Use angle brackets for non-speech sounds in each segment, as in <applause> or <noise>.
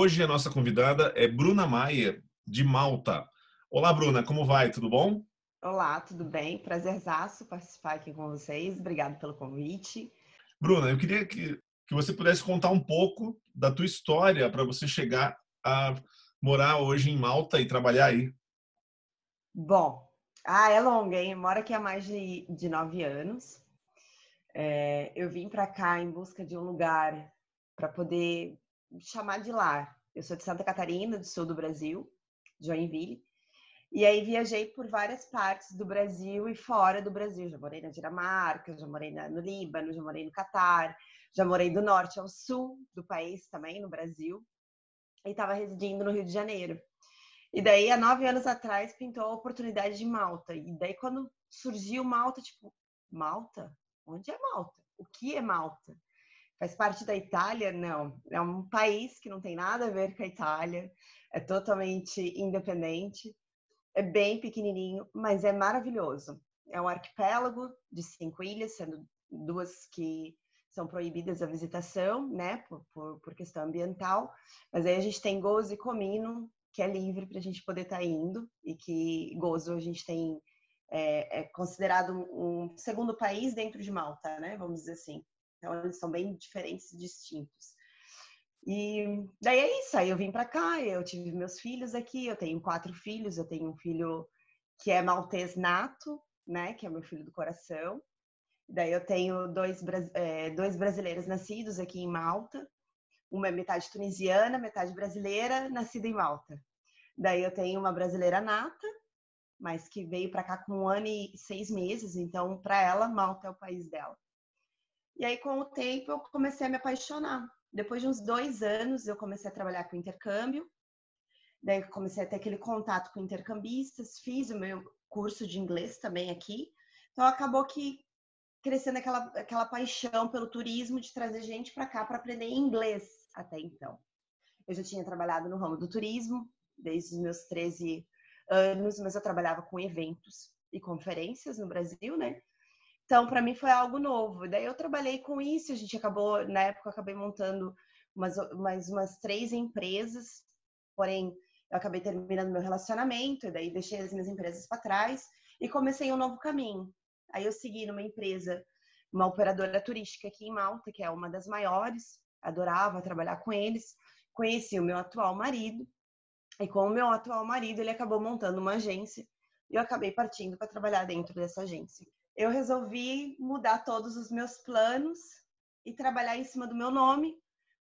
Hoje a nossa convidada é Bruna Maia, de Malta. Olá, Bruna, como vai? Tudo bom? Olá, tudo bem? Prazerzaço participar aqui com vocês. Obrigado pelo convite. Bruna, eu queria que, que você pudesse contar um pouco da tua história para você chegar a morar hoje em Malta e trabalhar aí. Bom, ah, é longa, hein? Eu moro aqui há mais de, de nove anos. É, eu vim para cá em busca de um lugar para poder chamar de lar. Eu sou de Santa Catarina, do sul do Brasil, Joinville. E aí viajei por várias partes do Brasil e fora do Brasil. Já morei na Dinamarca, já morei no Líbano, já morei no Catar, já morei do norte ao sul do país também, no Brasil. E estava residindo no Rio de Janeiro. E daí, há nove anos atrás, pintou a oportunidade de Malta. E daí, quando surgiu Malta, tipo, Malta? Onde é Malta? O que é Malta? Faz parte da Itália? Não. É um país que não tem nada a ver com a Itália, é totalmente independente, é bem pequenininho, mas é maravilhoso. É um arquipélago de cinco ilhas, sendo duas que são proibidas a visitação, né, por, por, por questão ambiental. Mas aí a gente tem Gozo e Comino, que é livre para a gente poder estar tá indo, e que Gozo a gente tem é, é considerado um segundo país dentro de Malta, né, vamos dizer assim. Então, eles são bem diferentes e distintos. E daí é isso, aí eu vim para cá, eu tive meus filhos aqui, eu tenho quatro filhos, eu tenho um filho que é maltês nato, né, que é meu filho do coração. Daí eu tenho dois, é, dois brasileiros nascidos aqui em Malta, uma é metade tunisiana, metade brasileira, nascida em Malta. Daí eu tenho uma brasileira nata, mas que veio para cá com um ano e seis meses, então para ela Malta é o país dela. E aí, com o tempo, eu comecei a me apaixonar. Depois de uns dois anos, eu comecei a trabalhar com intercâmbio. Daí, comecei a ter aquele contato com intercambistas. Fiz o meu curso de inglês também aqui. Então, acabou que crescendo aquela, aquela paixão pelo turismo de trazer gente para cá para aprender inglês até então. Eu já tinha trabalhado no ramo do turismo desde os meus 13 anos, mas eu trabalhava com eventos e conferências no Brasil, né? Então, para mim foi algo novo. Daí eu trabalhei com isso, a gente acabou, na época, acabei montando umas, mais umas três empresas, porém, eu acabei terminando meu relacionamento, e daí deixei as minhas empresas para trás e comecei um novo caminho. Aí eu segui numa empresa, uma operadora turística aqui em Malta, que é uma das maiores, adorava trabalhar com eles. Conheci o meu atual marido, e com o meu atual marido, ele acabou montando uma agência, e eu acabei partindo para trabalhar dentro dessa agência eu resolvi mudar todos os meus planos e trabalhar em cima do meu nome,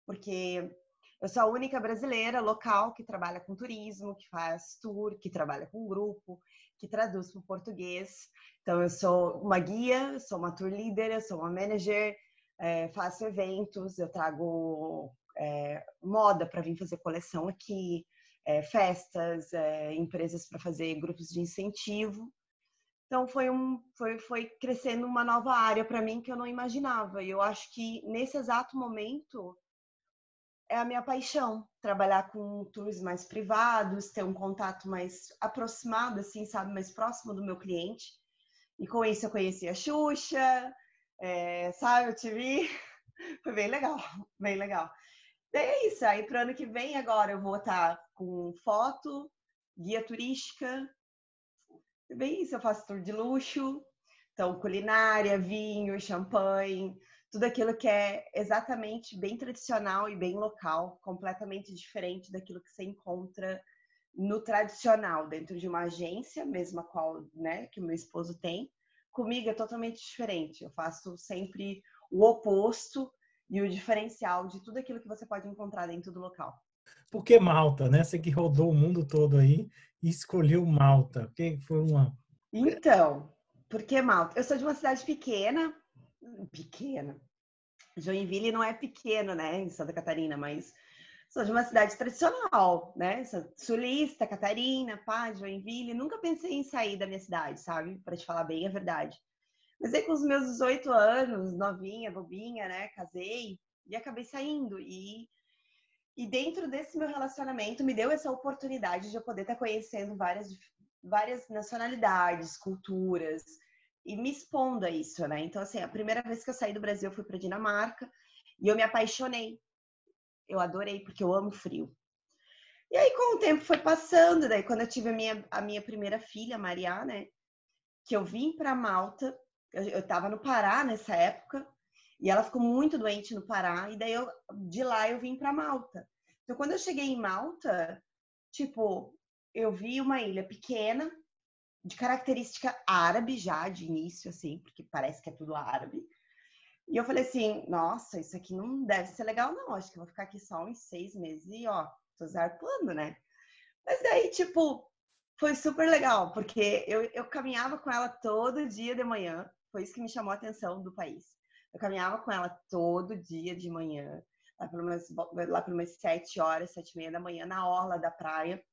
porque eu sou a única brasileira local que trabalha com turismo, que faz tour, que trabalha com grupo, que traduz para o português. Então, eu sou uma guia, sou uma tour leader, sou uma manager, é, faço eventos, eu trago é, moda para vir fazer coleção aqui, é, festas, é, empresas para fazer grupos de incentivo. Então foi um foi, foi crescendo uma nova área para mim que eu não imaginava. E eu acho que nesse exato momento é a minha paixão, trabalhar com tours mais privados, ter um contato mais aproximado assim, sabe, mais próximo do meu cliente. E com isso eu conheci a Xuxa, é, sabe, eu tive <laughs> foi bem legal, <laughs> bem legal. Daí é isso, aí para o ano que vem agora eu vou estar com foto, guia turística, bem isso, eu faço tour de luxo, então culinária, vinho, champanhe, tudo aquilo que é exatamente bem tradicional e bem local, completamente diferente daquilo que você encontra no tradicional, dentro de uma agência, mesma qual, né, que meu esposo tem. Comigo é totalmente diferente. Eu faço sempre o oposto e o diferencial de tudo aquilo que você pode encontrar dentro do local. Por que Malta, né? Você que rodou o mundo todo aí e escolheu Malta. Porque foi uma. Então, por que Malta? Eu sou de uma cidade pequena, pequena. Joinville não é pequeno, né, em Santa Catarina, mas sou de uma cidade tradicional, né? Sulista, Catarina, pá, Joinville. Nunca pensei em sair da minha cidade, sabe? Para te falar bem a verdade. Mas aí com os meus 18 anos, novinha, bobinha, né? Casei e acabei saindo. E, e dentro desse meu relacionamento me deu essa oportunidade de eu poder estar conhecendo várias, várias nacionalidades, culturas e me expondo a isso, né? Então, assim, a primeira vez que eu saí do Brasil eu fui para Dinamarca e eu me apaixonei. Eu adorei, porque eu amo frio. E aí, com o tempo foi passando, daí quando eu tive a minha, a minha primeira filha, Maria, né? Que eu vim para Malta, eu, eu tava no Pará nessa época, e ela ficou muito doente no Pará, e daí eu, de lá eu vim para Malta. Então, quando eu cheguei em Malta, tipo, eu vi uma ilha pequena, de característica árabe já de início, assim, porque parece que é tudo árabe. E eu falei assim, nossa, isso aqui não deve ser legal, não. Acho que eu vou ficar aqui só uns seis meses e, ó, tô zarpando, né? Mas daí, tipo, foi super legal, porque eu, eu caminhava com ela todo dia de manhã. Foi isso que me chamou a atenção do país. Eu caminhava com ela todo dia de manhã, lá por umas, lá por umas sete horas, sete e meia da manhã, na orla da praia,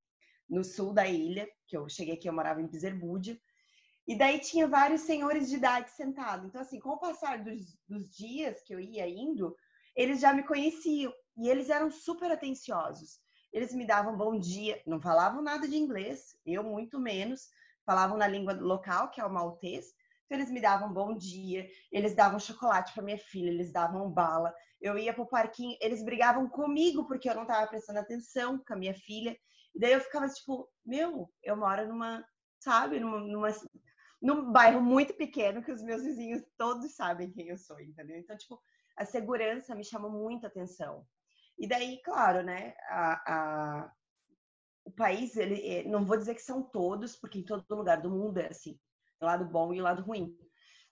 no sul da ilha, que eu cheguei aqui, eu morava em Piserbúdia. E daí tinha vários senhores de idade sentados. Então, assim, com o passar dos, dos dias que eu ia indo, eles já me conheciam. E eles eram super atenciosos. Eles me davam bom dia, não falavam nada de inglês, eu muito menos. Falavam na língua local, que é o maltês. Então, eles me davam bom dia, eles davam chocolate para minha filha, eles davam bala. Eu ia pro parquinho, eles brigavam comigo porque eu não estava prestando atenção com a minha filha. E daí eu ficava tipo, meu, eu moro numa, sabe, numa, numa num bairro muito pequeno que os meus vizinhos todos sabem quem eu sou, entendeu? Então, tipo, a segurança me chamou muita atenção. E daí, claro, né, a, a, o país, ele, eh, não vou dizer que são todos, porque em todo lugar do mundo é assim, lado bom e lado ruim.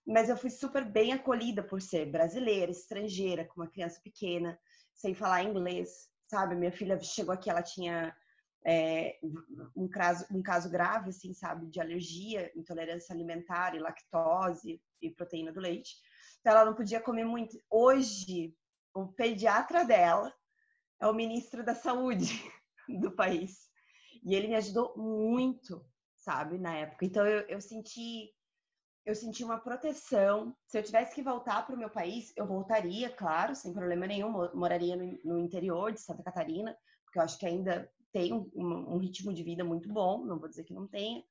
Mas eu fui super bem acolhida por ser brasileira, estrangeira, com uma criança pequena, sem falar inglês, sabe? Minha filha chegou aqui, ela tinha é, um, caso, um caso grave, assim, sabe, de alergia, intolerância alimentar e lactose e proteína do leite. Então, ela não podia comer muito. Hoje, o pediatra dela é o ministro da saúde <laughs> do país. E ele me ajudou muito, sabe, na época. Então, eu, eu senti eu senti uma proteção. Se eu tivesse que voltar para o meu país, eu voltaria, claro, sem problema nenhum. Moraria no, interior de Santa Catarina, porque eu acho que ainda tem um, um, ritmo de vida muito bom, não vou dizer que não tenha,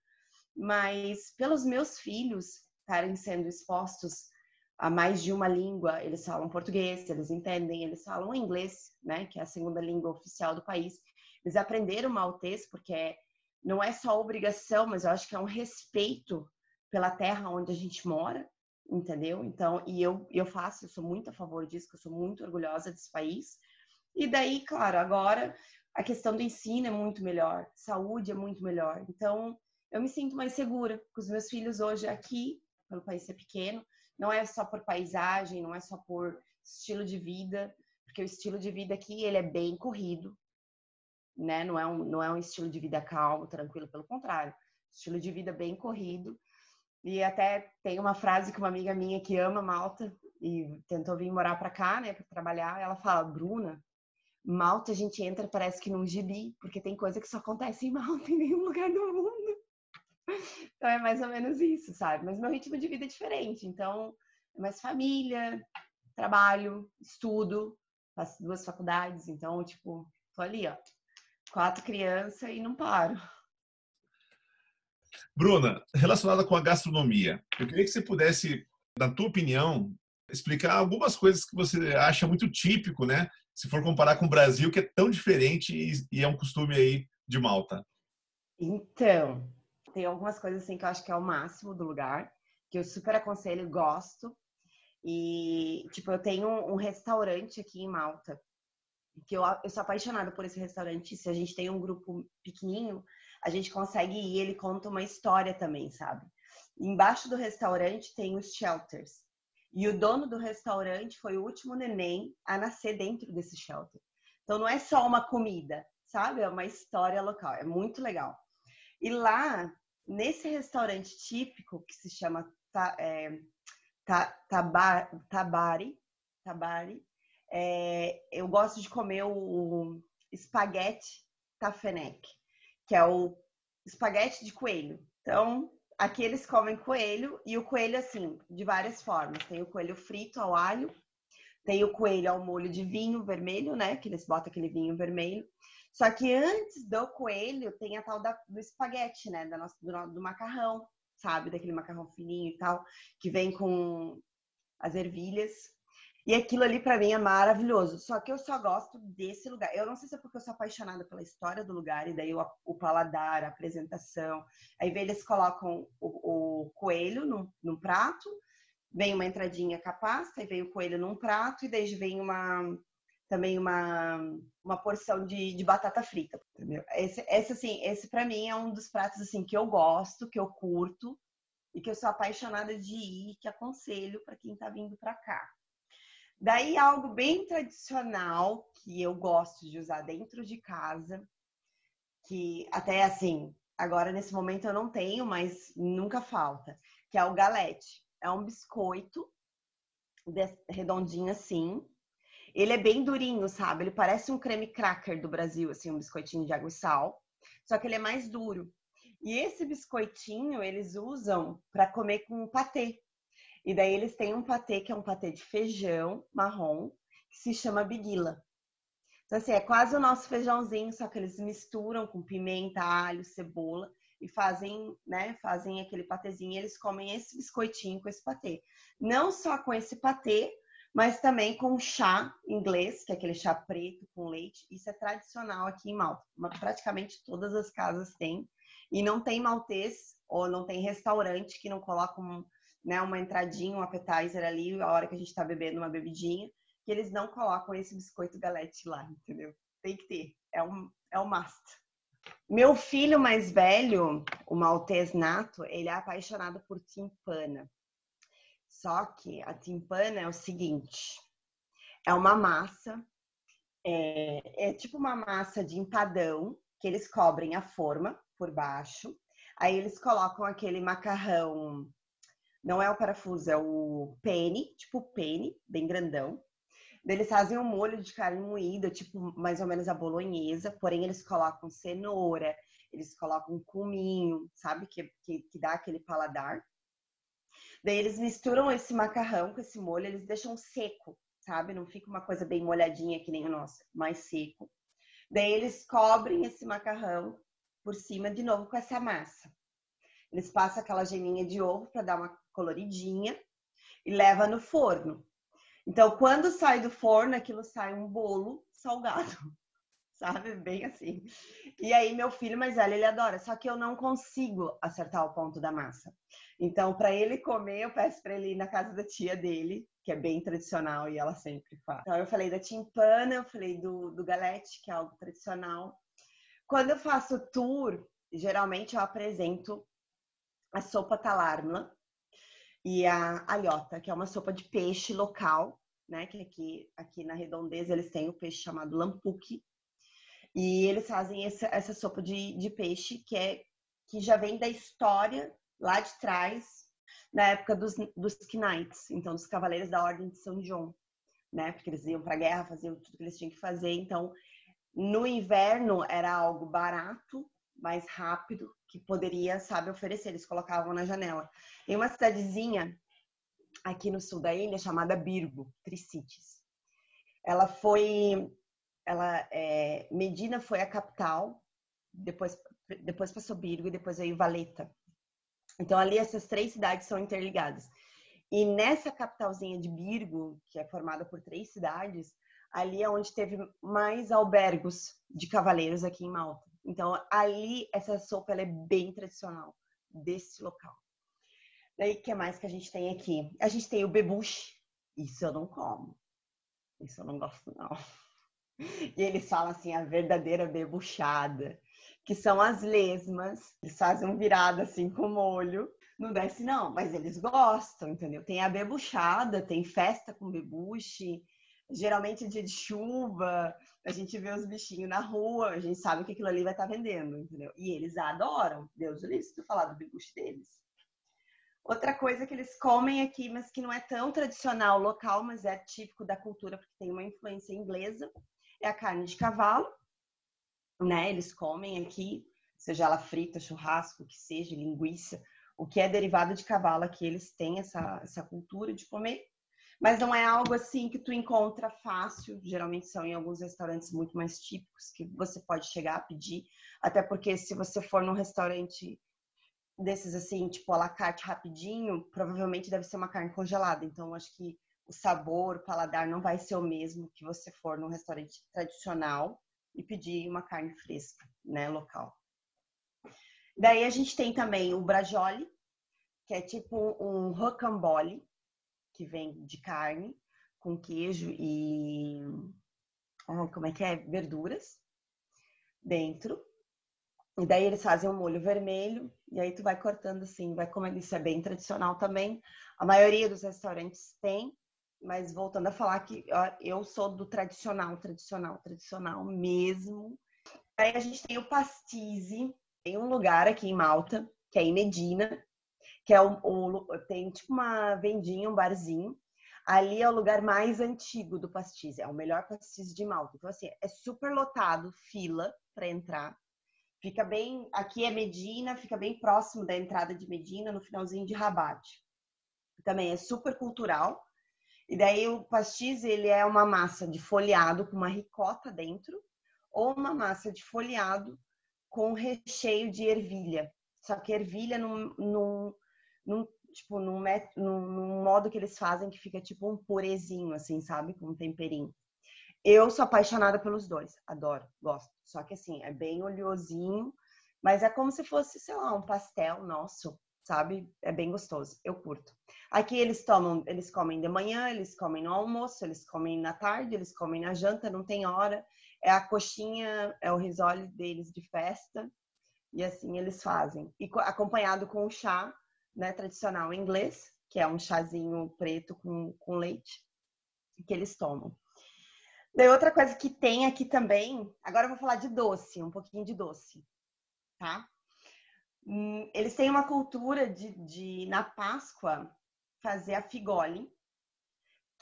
mas pelos meus filhos estarem sendo expostos a mais de uma língua, eles falam português, eles entendem, eles falam inglês, né, que é a segunda língua oficial do país. Eles aprenderam maltês porque é, não é só obrigação, mas eu acho que é um respeito pela terra onde a gente mora, entendeu? Então, e eu, eu faço, eu sou muito a favor disso, eu sou muito orgulhosa desse país. E daí, claro, agora a questão do ensino é muito melhor, saúde é muito melhor. Então, eu me sinto mais segura com os meus filhos hoje aqui, pelo país ser pequeno. Não é só por paisagem, não é só por estilo de vida, porque o estilo de vida aqui ele é bem corrido, né? Não é um, não é um estilo de vida calmo, tranquilo, pelo contrário, estilo de vida bem corrido. E até tem uma frase que uma amiga minha que ama Malta e tentou vir morar para cá, né, para trabalhar, ela fala: "Bruna, Malta a gente entra, parece que num gibi, porque tem coisa que só acontece em Malta, <laughs> em nenhum lugar do mundo. Então é mais ou menos isso, sabe? Mas meu ritmo de vida é diferente. Então, é mais família, trabalho, estudo, faço duas faculdades. Então, tipo, tô ali, ó, quatro crianças e não paro. Bruna, relacionada com a gastronomia, eu queria que você pudesse, na tua opinião, explicar algumas coisas que você acha muito típico, né? se for comparar com o Brasil, que é tão diferente e, é um costume aí de Malta? Então, tem algumas coisas assim que eu acho que é o máximo do lugar, que eu super aconselho, gosto. E, tipo, eu tenho um restaurante aqui em Malta, que eu, eu sou apaixonada por esse restaurante. Se a gente tem um grupo pequenininho, a gente consegue ir, ele conta uma história também, sabe? Embaixo do restaurante tem os shelters. E o dono do restaurante foi o último neném a nascer dentro desse shelter. Então não é só uma comida, sabe? É uma história local. É muito legal. E lá, nesse restaurante típico que se chama ta, é, ta, tabar, Tabari, Tabari é, eu gosto de comer o, espaguete tafenek, que é o espaguete de coelho. Então, aqui eles comem coelho e o coelho, assim, de várias formas. Tem o coelho frito ao alho, tem o coelho ao molho de vinho vermelho, né? Que eles botam aquele vinho vermelho. Só que antes do coelho tem a tal da, do espaguete, né? Da nossa, do, do macarrão, sabe? Daquele macarrão fininho e tal, que vem com as ervilhas. E aquilo ali para mim é maravilhoso. Só que eu só gosto desse lugar. Eu não sei se é porque eu sou apaixonada pela história do lugar e daí o, o paladar, a apresentação. Aí eles colocam o, o coelho num, prato, vem uma entradinha com a pasta, e vem o coelho num prato e daí vem uma também uma, uma porção de, de batata frita, entendeu? Esse, esse assim, esse para mim é um dos pratos assim que eu gosto, que eu curto e que eu sou apaixonada de ir, que aconselho para quem está vindo para cá. Daí algo bem tradicional que eu gosto de usar dentro de casa, que até assim, agora nesse momento eu não tenho, mas nunca falta, que é o galete. É um biscoito redondinho assim, ele é bem durinho, sabe? Ele parece um creme cracker do Brasil, assim, um biscoitinho de água e sal. Só que ele é mais duro. E esse biscoitinho eles usam para comer com patê. E daí eles têm um patê que é um patê de feijão marrom, que se chama biguila. Então, assim, é quase o nosso feijãozinho, só que eles misturam com pimenta, alho, cebola e fazem, né, fazem aquele patezinho. E eles comem esse biscoitinho com esse patê. Não só com esse patê, mas também com chá inglês, que é aquele chá preto com leite. Isso é tradicional aqui em Malta. Praticamente todas as casas têm. E não tem maltês ou não tem restaurante que não coloca um, né, uma entradinha, um appetizer ali, a hora que a gente está bebendo uma bebidinha, que eles não colocam esse biscoito galete lá, entendeu? Tem que ter. É um, é um must. Meu filho mais velho, o maltês nato, ele é apaixonado por timpana. Só que a timpana é o seguinte: é uma massa, é, é tipo uma massa de empadão que eles cobrem a forma por baixo. Aí eles colocam aquele macarrão, não é o parafuso, é o penne, tipo penne, bem grandão. Eles fazem um molho de carne moída, tipo mais ou menos a bolonhesa, porém eles colocam cenoura, eles colocam cominho, sabe? Que, que, que dá aquele paladar. Daí eles misturam esse macarrão com esse molho, eles deixam seco, sabe? Não fica uma coisa bem molhadinha que nem o nosso, mais seco. Daí eles cobrem esse macarrão por cima de novo com essa massa. Eles passam aquela geminha de ovo para dar uma coloridinha e leva no forno. Então, quando sai do forno, aquilo sai um bolo salgado <laughs> sabe? Bem assim. E aí, meu filho mais velho, ele adora, só que eu não consigo acertar o ponto da massa. Então, para ele comer, eu peço para ele ir na casa da tia dele, que é bem tradicional e ela sempre faz. Então, eu falei da timpana, eu falei do, do galete, que é algo tradicional. Quando eu faço tour, geralmente eu apresento a sopa talarmla e a alhota, que é uma sopa de peixe local, né? Que aqui, aqui na redondeza eles têm o peixe chamado lampuque, e eles fazem essa, essa sopa de, de peixe que é que já vem da história lá de trás, na época dos, dos Knights, então dos Cavaleiros da Ordem de São João, né? Porque eles iam para a guerra, faziam tudo que eles tinham que fazer. Então, no inverno era algo barato, mais rápido, que poderia, sabe, oferecer. Eles colocavam na janela. Em uma cidadezinha aqui no sul da ilha chamada Birgo, Tricites. Ela foi ela é, Medina foi a capital, depois depois passou Birgo e depois veio Valeta. Então ali essas três cidades são interligadas. E nessa capitalzinha de Birgo, que é formada por três cidades, ali é onde teve mais albergos de cavaleiros aqui em Malta. Então ali essa sopa é bem tradicional desse local. Daí o que mais que a gente tem aqui? A gente tem o bebuche. Isso eu não como. Isso eu não gosto não. <laughs> E eles falam assim, a verdadeira bebuchada, que são as lesmas. Eles fazem um virado assim com molho. Não desce não, mas eles gostam, entendeu? Tem a bebuchada, tem festa com bebuche. Geralmente é dia de chuva, a gente vê os bichinhos na rua, a gente sabe que aquilo ali vai estar tá vendendo, entendeu? E eles adoram. Deus o livre se tu falar do bebuche deles. Outra coisa que eles comem aqui, mas que não é tão tradicional local, mas é típico da cultura, porque tem uma influência inglesa, é a carne de cavalo, né? Eles comem aqui, seja ela frita, churrasco, que seja, linguiça, o que é derivado de cavalo aqui, eles têm essa, essa cultura de comer. Mas não é algo assim que tu encontra fácil, geralmente são em alguns restaurantes muito mais típicos que você pode chegar a pedir, até porque se você for num restaurante desses assim, tipo a la carte rapidinho, provavelmente deve ser uma carne congelada. Então acho que o sabor, o paladar não vai ser o mesmo que você for num restaurante tradicional e pedir uma carne fresca, né, local. Daí a gente tem também o braciole, que é tipo um rocambole, que vem de carne com queijo e como é que é? Verduras dentro. E daí eles fazem um molho vermelho e aí tu vai cortando assim, vai comendo. Isso é bem tradicional também. A maioria dos restaurantes tem, mas voltando a falar que ó, eu sou do tradicional, tradicional, tradicional mesmo. Aí a gente tem o Pastize, tem um lugar aqui em Malta, que é em Medina, que é o, tem tipo uma vendinha, um barzinho. Ali é o lugar mais antigo do Pastize, é o melhor Pastize de Malta. Então assim, é super lotado, fila para entrar. Fica bem, aqui é Medina, fica bem próximo da entrada de Medina, no finalzinho de Rabat. Também é super cultural. E daí o pastis, ele é uma massa de folhado com uma ricota dentro, ou uma massa de folhado com recheio de ervilha. Só que ervilha num, num, num tipo, num, num, modo que eles fazem que fica tipo um purezinho, assim, sabe? Com um temperinho. Eu sou apaixonada pelos dois, adoro, gosto. Só que assim, é bem oleosinho, mas é como se fosse, sei lá, um pastel nosso, sabe? É bem gostoso, eu curto. Aqui eles tomam, eles comem de manhã, eles comem no almoço, eles comem na tarde, eles comem na janta, não tem hora. É a coxinha, é o risole deles de festa. E assim eles fazem. E acompanhado com o chá, né, tradicional inglês, que é um chazinho preto com, com leite, que eles tomam. Daí outra coisa que tem aqui também, agora eu vou falar de doce, um pouquinho de doce, tá? Hum, eles têm uma cultura de, de, na Páscoa, fazer a figole,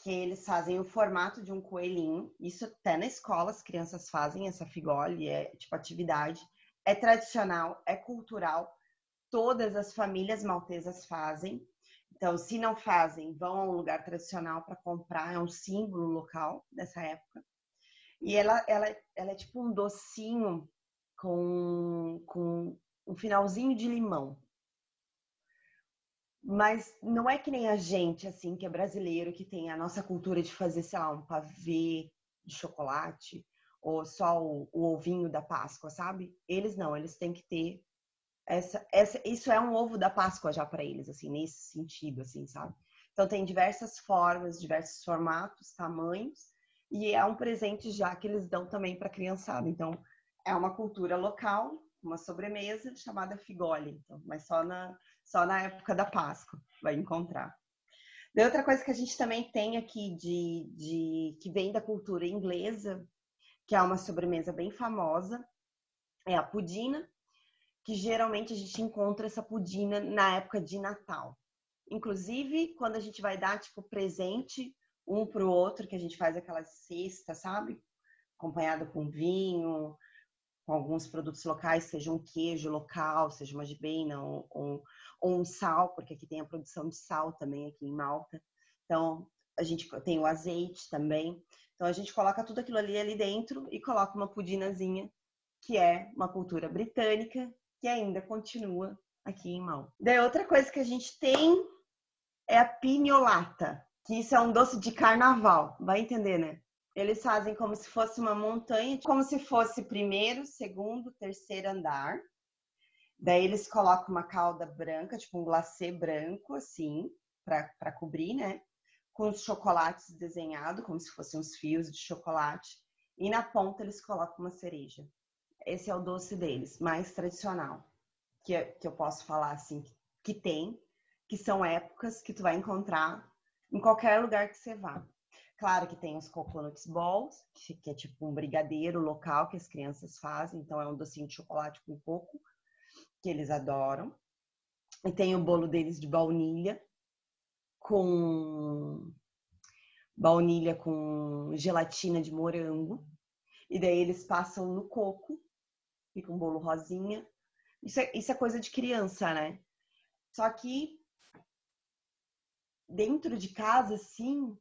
que eles fazem o formato de um coelhinho. Isso até na escola as crianças fazem essa figole, é tipo atividade. É tradicional, é cultural. Todas as famílias maltesas fazem. Então, se não fazem, vão a um lugar tradicional para comprar, é um símbolo local dessa época. E ela, ela, ela é tipo um docinho com, com um finalzinho de limão. Mas não é que nem a gente, assim, que é brasileiro, que tem a nossa cultura de fazer, sei lá, um pavê de chocolate ou só o, o ovinho da Páscoa, sabe? Eles não, eles têm que ter essa, essa isso é um ovo da Páscoa já para eles, assim, nesse sentido, assim, sabe? Então tem diversas formas, diversos formatos, tamanhos, e é um presente já que eles dão também para a criançada. Então é uma cultura local uma sobremesa chamada figole, então, mas só na, só na época da Páscoa vai encontrar. Outra coisa que a gente também tem aqui de, de que vem da cultura inglesa, que é uma sobremesa bem famosa, é a pudina, que geralmente a gente encontra essa pudina na época de Natal. Inclusive, quando a gente vai dar tipo presente um para o outro, que a gente faz aquela cesta, sabe? Acompanhado com vinho, com alguns produtos locais, seja um queijo local, seja uma gibena ou, ou, ou, um sal, porque aqui tem a produção de sal também aqui em Malta. Então, a gente tem o azeite também. Então, a gente coloca tudo aquilo ali, ali dentro e coloca uma pudinazinha, que é uma cultura britânica, que ainda continua aqui em Malta. Daí, outra coisa que a gente tem é a pinholata, que isso é um doce de carnaval. Vai entender, né? Eles fazem como se fosse uma montanha, como se fosse primeiro, segundo, terceiro andar. Daí eles colocam uma calda branca, tipo um glacê branco, assim, para cobrir, né? Com os chocolates desenhados, como se fossem uns fios de chocolate. E na ponta eles colocam uma cereja. Esse é o doce deles, mais tradicional. Que, que eu posso falar, assim, que tem, que são épocas que tu vai encontrar em qualquer lugar que você vá. Claro que tem os coconuts balls, que é tipo um brigadeiro local que as crianças fazem, então é um docinho de chocolate com coco, que eles adoram. E tem o bolo deles de baunilha, com baunilha com gelatina de morango. E daí eles passam no coco fica um bolo rosinha. Isso é, isso é coisa de criança, né? Só que dentro de casa, sim,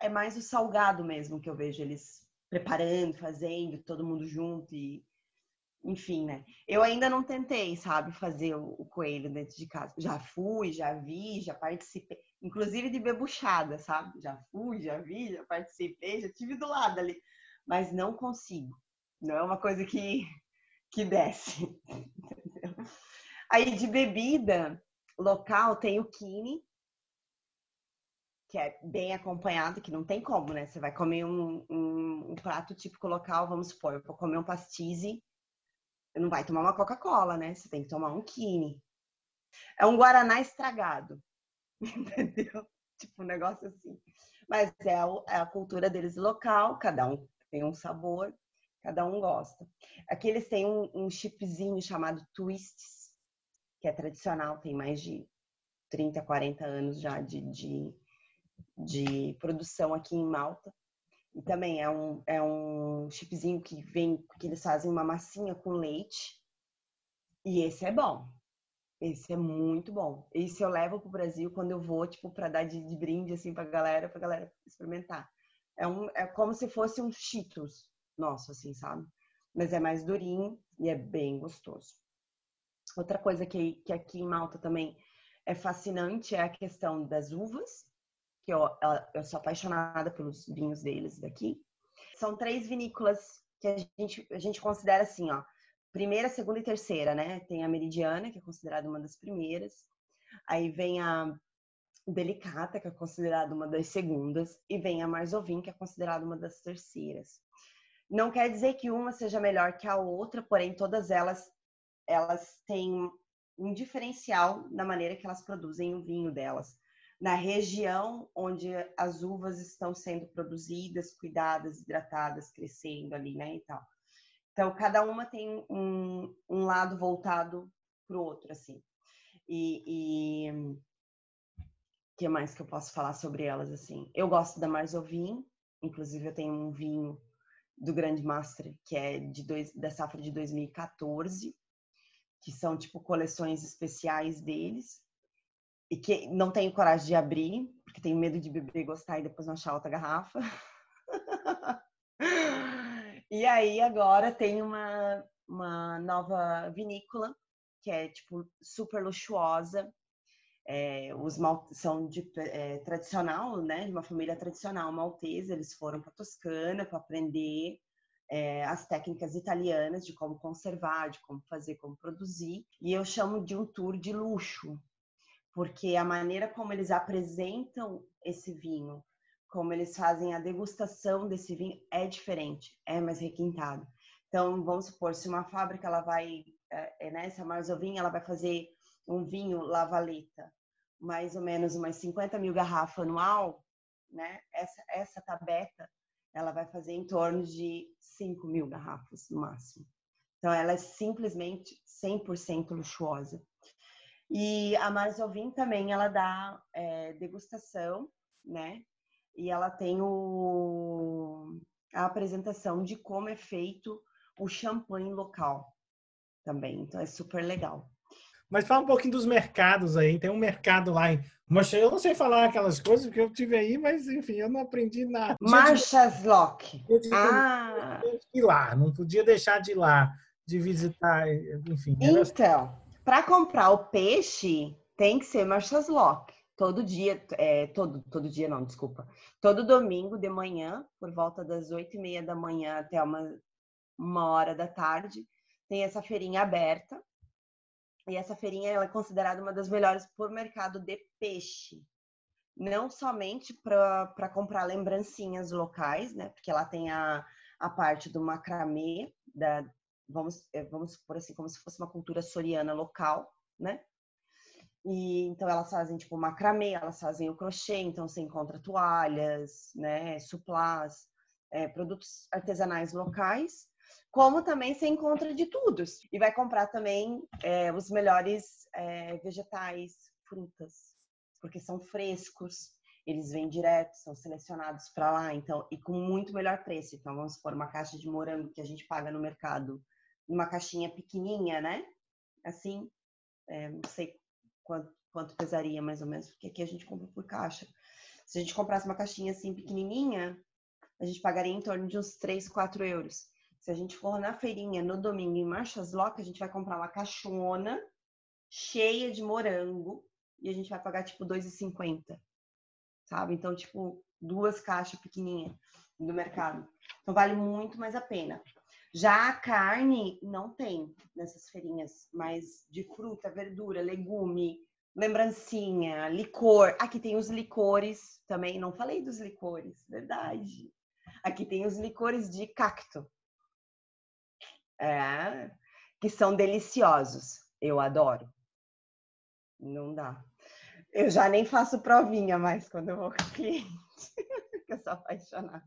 é mais o salgado mesmo que eu vejo eles preparando, fazendo, todo mundo junto e enfim, né? Eu ainda não tentei, sabe, fazer o, coelho dentro de casa. Já fui, já vi, já participei, inclusive de bebuchada, sabe? Já fui, já vi, já participei, já tive do lado ali, mas não consigo. Não é uma coisa que que desce. <laughs> Aí de bebida local tem o kine, que é bem acompanhado, que não tem como, né? Você vai comer um, um, um prato típico local, vamos supor, eu vou comer um pastize, não vai tomar uma Coca-Cola, né? Você tem que tomar um Kine. É um Guaraná estragado, <laughs> entendeu? Tipo um negócio assim. Mas é é a cultura deles local, cada um tem um sabor, cada um gosta. Aqui eles têm um, um chipzinho chamado Twists, que é tradicional, tem mais de 30, 40 anos já de, de de produção aqui em Malta. E também é um, é um chipzinho que vem, que eles fazem uma massinha com leite. E esse é bom. Esse é muito bom. Esse eu levo pro Brasil quando eu vou, tipo, para dar de, de, brinde, assim, pra galera, pra galera experimentar. É, um, é como se fosse um Cheetos nosso, assim, sabe? Mas é mais durinho e é bem gostoso. Outra coisa que, que aqui em Malta também é fascinante é a questão das uvas que eu, eu sou apaixonada pelos vinhos deles daqui. São três vinícolas que a gente, a gente considera assim, ó. Primeira, segunda e terceira, né? Tem a Meridiana, que é considerada uma das primeiras. Aí vem a Delicata, que é considerada uma das segundas. E vem a Marzovin, que é considerada uma das terceiras. Não quer dizer que uma seja melhor que a outra, porém todas elas elas têm um diferencial na maneira que elas produzem o vinho delas na região onde as uvas estão sendo produzidas, cuidadas, hidratadas, crescendo ali, né, e tal. Então, cada uma tem um, um lado voltado para o outro, assim. E, e que mais que eu posso falar sobre elas, assim? Eu gosto da Marzovin, inclusive eu tenho um vinho do Grande Master, que é de dois, da safra de 2014, que são, tipo, coleções especiais deles e que não tenho coragem de abrir, porque tenho medo de beber, gostar e depois não achar outra garrafa. <laughs> e aí agora tem uma, uma nova vinícola que é tipo super luxuosa. É, os mal, são de é, tradicional, né, de uma família tradicional maltesa. Eles foram para Toscana para aprender é, as técnicas italianas de como conservar, de como fazer, como produzir. E eu chamo de um tour de luxo, porque a maneira como eles apresentam esse vinho, como eles fazem a degustação desse vinho é diferente, é mais requintado. Então, vamos supor, se uma fábrica ela vai, é, é né, essa Marzovin, ela vai fazer um vinho Lavaleta, mais ou menos umas 50 mil garrafas anual, né? Essa, essa tabeta, ela vai fazer em torno de 5 mil garrafas no máximo. Então, ela é simplesmente 100% luxuosa. E a Marzovin também, ela dá é, degustação, né? E ela tem o, a apresentação de como é feito o champanhe local também. Então é super legal. Mas fala um pouquinho dos mercados aí. Tem um mercado lá em. Mas eu não sei falar aquelas coisas que eu tive aí, mas enfim, eu não aprendi nada. Marchas Lock. Ah! Ir lá, não podia deixar de ir lá, de visitar, enfim. Então, para comprar o peixe, tem que ser Marchas Lock. Todo dia, é, todo, todo dia não, desculpa. Todo domingo de manhã, por volta das oito e meia da manhã até uma, uma hora da tarde, tem essa feirinha aberta. E essa feirinha ela é considerada uma das melhores por mercado de peixe. Não somente para comprar lembrancinhas locais, né? Porque lá tem a, a parte do macramê, da, vamos, eh, vamos por assim, como se fosse uma cultura soriana local, né? E então elas fazem tipo macramê, elas fazem o crochê, então você encontra toalhas, né, suplás, é, produtos artesanais locais, como também você encontra de tudo. E vai comprar também é, os melhores é, vegetais, frutas, porque são frescos, eles vêm direto, são selecionados para lá, então, e com muito melhor preço. Então, vamos supor, uma caixa de morango que a gente paga no mercado numa caixinha pequenininha, né? Assim, é, não sei quanto, quanto pesaria mais ou menos, porque aqui a gente compra por caixa. Se a gente comprasse uma caixinha assim pequenininha, a gente pagaria em torno de uns 3, 4 euros. Se a gente for na feirinha no domingo em Marchas Lock, a gente vai comprar uma caixona cheia de morango e a gente vai pagar tipo 2,50. Sabe? Então, tipo, duas caixas pequenininhas do mercado. Então vale muito mais a pena. Já a carne não tem nessas feirinhas, mas de fruta, verdura, legume, lembrancinha, licor. Aqui tem os licores também, não falei dos licores, verdade. Aqui tem os licores de cacto. É, que são deliciosos. Eu adoro. Não dá. Eu já nem faço provinha mais quando eu vou com cliente. <laughs> eu sou apaixonada.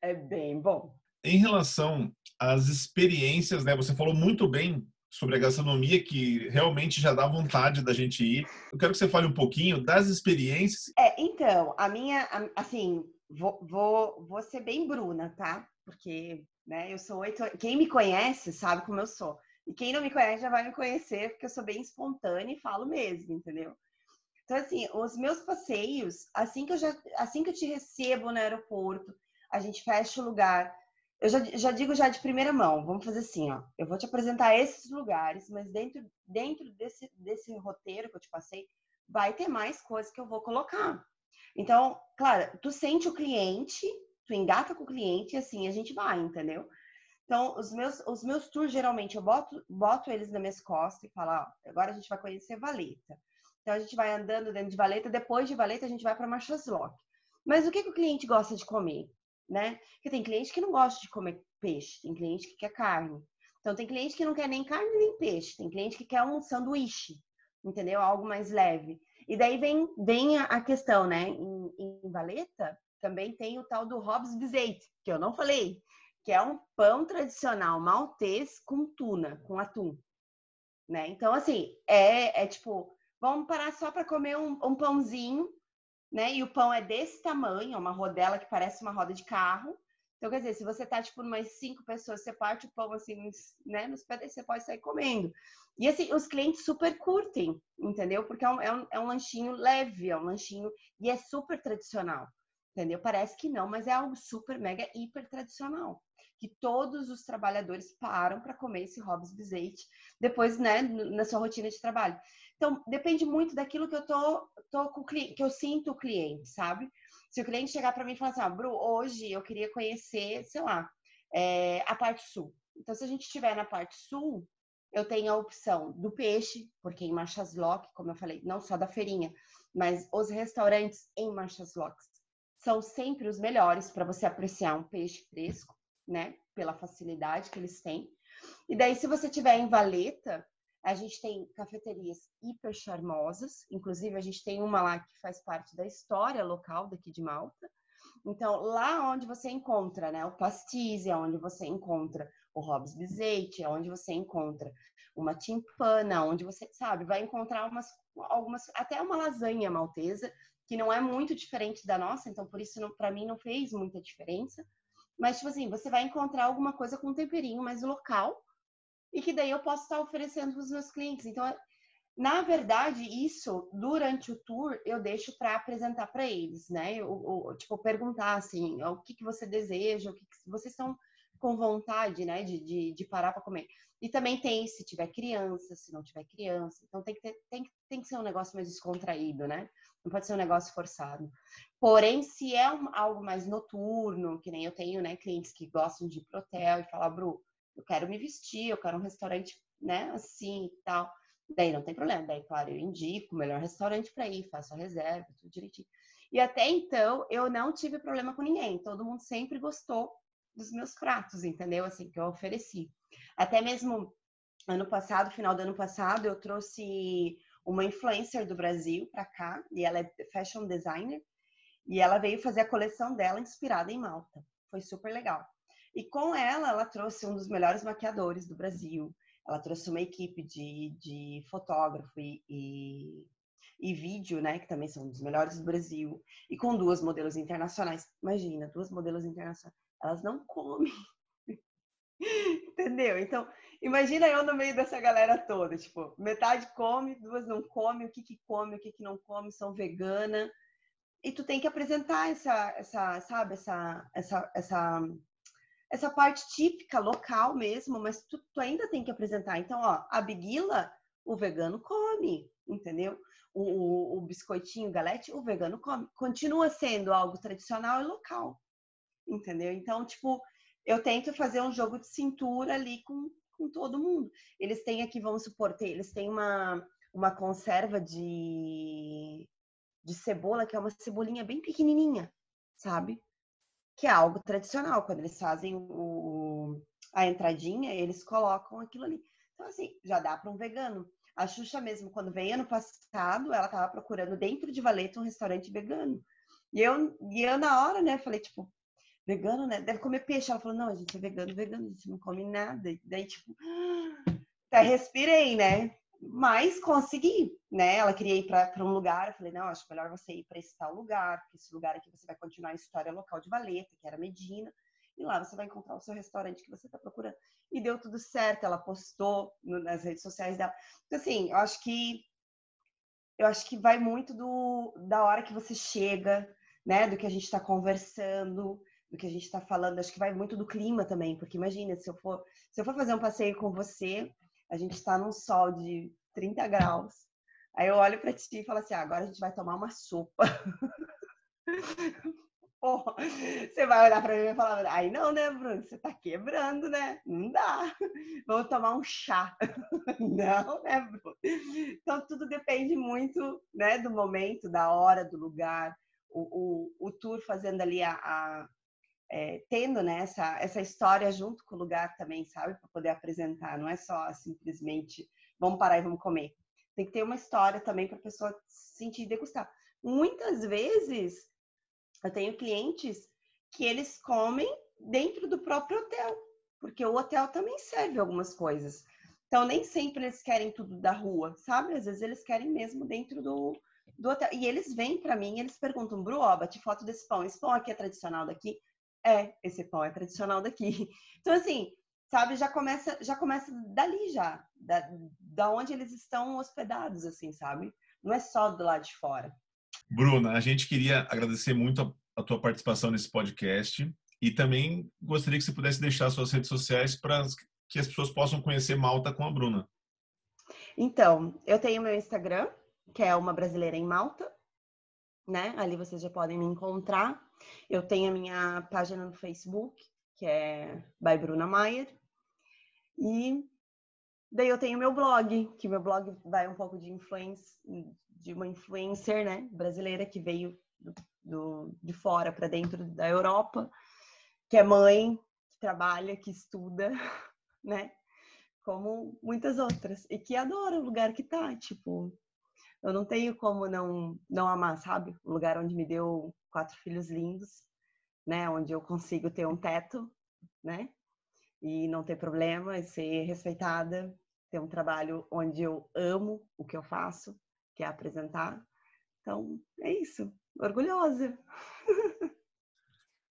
É bem bom. Em relação às experiências, né? Você falou muito bem sobre a gastronomia que realmente já dá vontade da gente ir. Eu quero que você fale um pouquinho das experiências. É, então, a minha, assim, vou, vou, vou ser bem Bruna, tá? Porque, né, eu sou oito. Quem me conhece sabe como eu sou. E quem não me conhece já vai me conhecer, porque eu sou bem espontânea e falo mesmo, entendeu? Então, assim, os meus passeios, assim que eu, já, assim que eu te recebo no aeroporto, a gente fecha o lugar. Eu já, já digo já de primeira mão, vamos fazer assim, ó. Eu vou te apresentar esses lugares, mas dentro, dentro desse, desse roteiro que eu te passei, vai ter mais coisas que eu vou colocar. Então, claro, tu sente o cliente, tu engata com o cliente e assim a gente vai, entendeu? Então, os meus, os meus tours, geralmente, eu boto, boto eles nas minhas costas e falo, ó, agora a gente vai conhecer Valeta. Então, a gente vai andando dentro de Valeta, depois de Valeta, a gente vai para Marchaslock. Mas o que, que o cliente gosta de comer? Né? Porque tem cliente que não gosta de comer peixe, tem cliente que quer carne. Então, tem cliente que não quer nem carne nem peixe, tem cliente que quer um sanduíche, entendeu? Algo mais leve. E daí vem, vem a questão, né? Em, em Valeta, também tem o tal do Hobbs Bizet, que eu não falei, que é um pão tradicional maltês com tuna, com atum. Né? Então, assim, é, é tipo, vamos parar só para comer um, um, pãozinho, né? E o pão é desse tamanho, é uma rodela que parece uma roda de carro. Então, quer dizer, se você tá, tipo, umas cinco pessoas, você parte o pão, assim, né, nos pés, você pode sair comendo. E, assim, os clientes super curtem, entendeu? Porque é um, é um, é um lanchinho leve, é um lanchinho... E é super tradicional, entendeu? Parece que não, mas é algo super, mega, hiper tradicional que todos os trabalhadores param para comer esse Hobbs Bizet depois, né, na sua rotina de trabalho. Então, depende muito daquilo que eu tô, tô com que eu sinto o cliente, sabe? Se o cliente chegar para mim e falar assim, ah, Bru, hoje eu queria conhecer, sei lá, é, a parte sul. Então, se a gente estiver na parte sul, eu tenho a opção do peixe, porque em Marchas Lock, como eu falei, não só da feirinha, mas os restaurantes em Marchas Locks são sempre os melhores para você apreciar um peixe fresco né? Pela facilidade que eles têm. E daí, se você tiver em Valeta, a gente tem cafeterias hiper charmosas, inclusive a gente tem uma lá que faz parte da história local daqui de Malta. Então, lá onde você encontra, né, o pastis, é onde você encontra o Hobbs Bizet, é onde você encontra uma timpana, onde você, sabe, vai encontrar umas, algumas, até uma lasanha maltesa, que não é muito diferente da nossa, então por isso para mim não fez muita diferença. Mas, tipo assim, você vai encontrar alguma coisa com um temperinho mais local e que daí eu posso estar oferecendo para os meus clientes. Então, na verdade, isso, durante o tour, eu deixo para apresentar para eles, né? Tipo, perguntar, assim, o que, que você deseja, o que, que vocês estão com vontade, né, de, de, de parar para comer. E também tem se tiver criança, se não tiver criança. Então tem que, ter, tem, tem que ser um negócio mais descontraído, né? Não pode ser um negócio forçado. Porém, se é um, algo mais noturno, que nem eu tenho, né, clientes que gostam de ir pro hotel e falar, Bru, eu quero me vestir, eu quero um restaurante, né, assim e tal. Daí não tem problema. Daí, claro, eu indico o melhor restaurante para ir, faço a reserva, tudo direitinho. E até então, eu não tive problema com ninguém. Todo mundo sempre gostou dos meus pratos, entendeu? Assim, que eu ofereci. Até mesmo ano passado, final do ano passado, eu trouxe uma influencer do Brasil para cá, e ela é fashion designer, e ela veio fazer a coleção dela inspirada em Malta. Foi super legal. E com ela, ela trouxe um dos melhores maquiadores do Brasil. Ela trouxe uma equipe de, de fotógrafo e, e, e vídeo, né? Que também são um dos melhores do Brasil. E com duas modelos internacionais. Imagina, duas modelos internacionais. Elas não comem. <laughs> Entendeu? Então, imagina eu no meio dessa galera toda, tipo, metade come, duas não come, o que que come, o que que não come, são vegana. E tu tem que apresentar essa, essa sabe, essa, essa, essa, essa parte típica, local mesmo, mas tu, tu ainda tem que apresentar. Então, ó, a biguila, o vegano come, entendeu? O, o, o biscoitinho, o galete, o vegano come. Continua sendo algo tradicional e local, entendeu? Então, tipo, eu tento fazer um jogo de cintura ali com, com todo mundo. Eles têm aqui, vamos supor, eles têm uma, uma conserva de, de cebola, que é uma cebolinha bem pequenininha, sabe? Que é algo tradicional. Quando eles fazem o, a entradinha, eles colocam aquilo ali. Então, assim, já dá para um vegano. A Xuxa mesmo, quando veio ano passado, ela estava procurando dentro de Valeta um restaurante vegano. E eu, e eu na hora, né, falei, tipo, vegano, né? Deve comer peixe. Ela falou, não, a gente é vegano, vegano, a gente não come nada. E daí, tipo, até <gasps> respirei, né? Mas consegui, né? Ela queria ir para um lugar. Eu falei, não, acho melhor você ir para esse tal lugar, porque esse lugar aqui você vai continuar a história local de Valeta, que era Medina. E lá você vai encontrar o seu restaurante que você está procurando. E deu tudo certo. Ela postou nas redes sociais dela. Então, assim, eu acho que eu acho que vai muito do da hora que você chega, né? Do que a gente está conversando, do que a gente está falando. Acho que vai muito do clima também, porque imagina, se eu for, se eu for fazer um passeio com você, a gente está num sol de 30 graus. Aí eu olho para ti e falo assim: ah, agora a gente vai tomar uma sopa. <laughs> Porra, você vai olhar para mim e falar: aí não, né, Bruno? Você tá quebrando, né? Não dá. Vamos tomar um chá. <laughs> Não, né, Bruno? Então tudo depende muito, né, do momento, da hora, do lugar. O, o, o tour fazendo ali a, a é, tendo né, essa, essa história junto com o lugar também, sabe? Para poder apresentar. Não é só simplesmente vamos parar e vamos comer. Tem que ter uma história também para a pessoa sentir e degustar. Muitas vezes eu tenho clientes que eles comem dentro do próprio hotel, porque o hotel também serve algumas coisas. Então, nem sempre eles querem tudo da rua, sabe? Às vezes eles querem mesmo dentro do, do hotel. E eles vêm para mim, eles perguntam, Bru, ó, bate foto desse pão. Esse pão aqui é tradicional daqui? É, esse pão é tradicional daqui. <laughs> Então, assim, sabe, já começa, já começa dali já, da, da onde eles estão hospedados, assim, sabe? Não é só do lado de fora. Bruna, a gente queria agradecer muito a, a tua participação nesse podcast e também gostaria que você pudesse deixar suas redes sociais para que as pessoas possam conhecer Malta com a Bruna. Então, eu tenho meu Instagram, que é uma brasileira em Malta, né? Ali vocês já podem me encontrar. Eu tenho a minha página no Facebook, que é by Bruna Maier. E daí eu tenho meu blog, que meu blog vai um pouco de influência de uma influencer, né, brasileira que veio do, do de fora para dentro da Europa, que é mãe, que trabalha, que estuda, <laughs> né? Como muitas outras e que adora o lugar que tá, tipo, eu não tenho como não não amar, sabe? O lugar onde me deu quatro filhos lindos, né? Onde eu consigo ter um teto, né? E não ter problema, e ser respeitada, ter um trabalho onde eu amo o que eu faço, que é apresentar. Então, é isso. Orgulhosa. <laughs>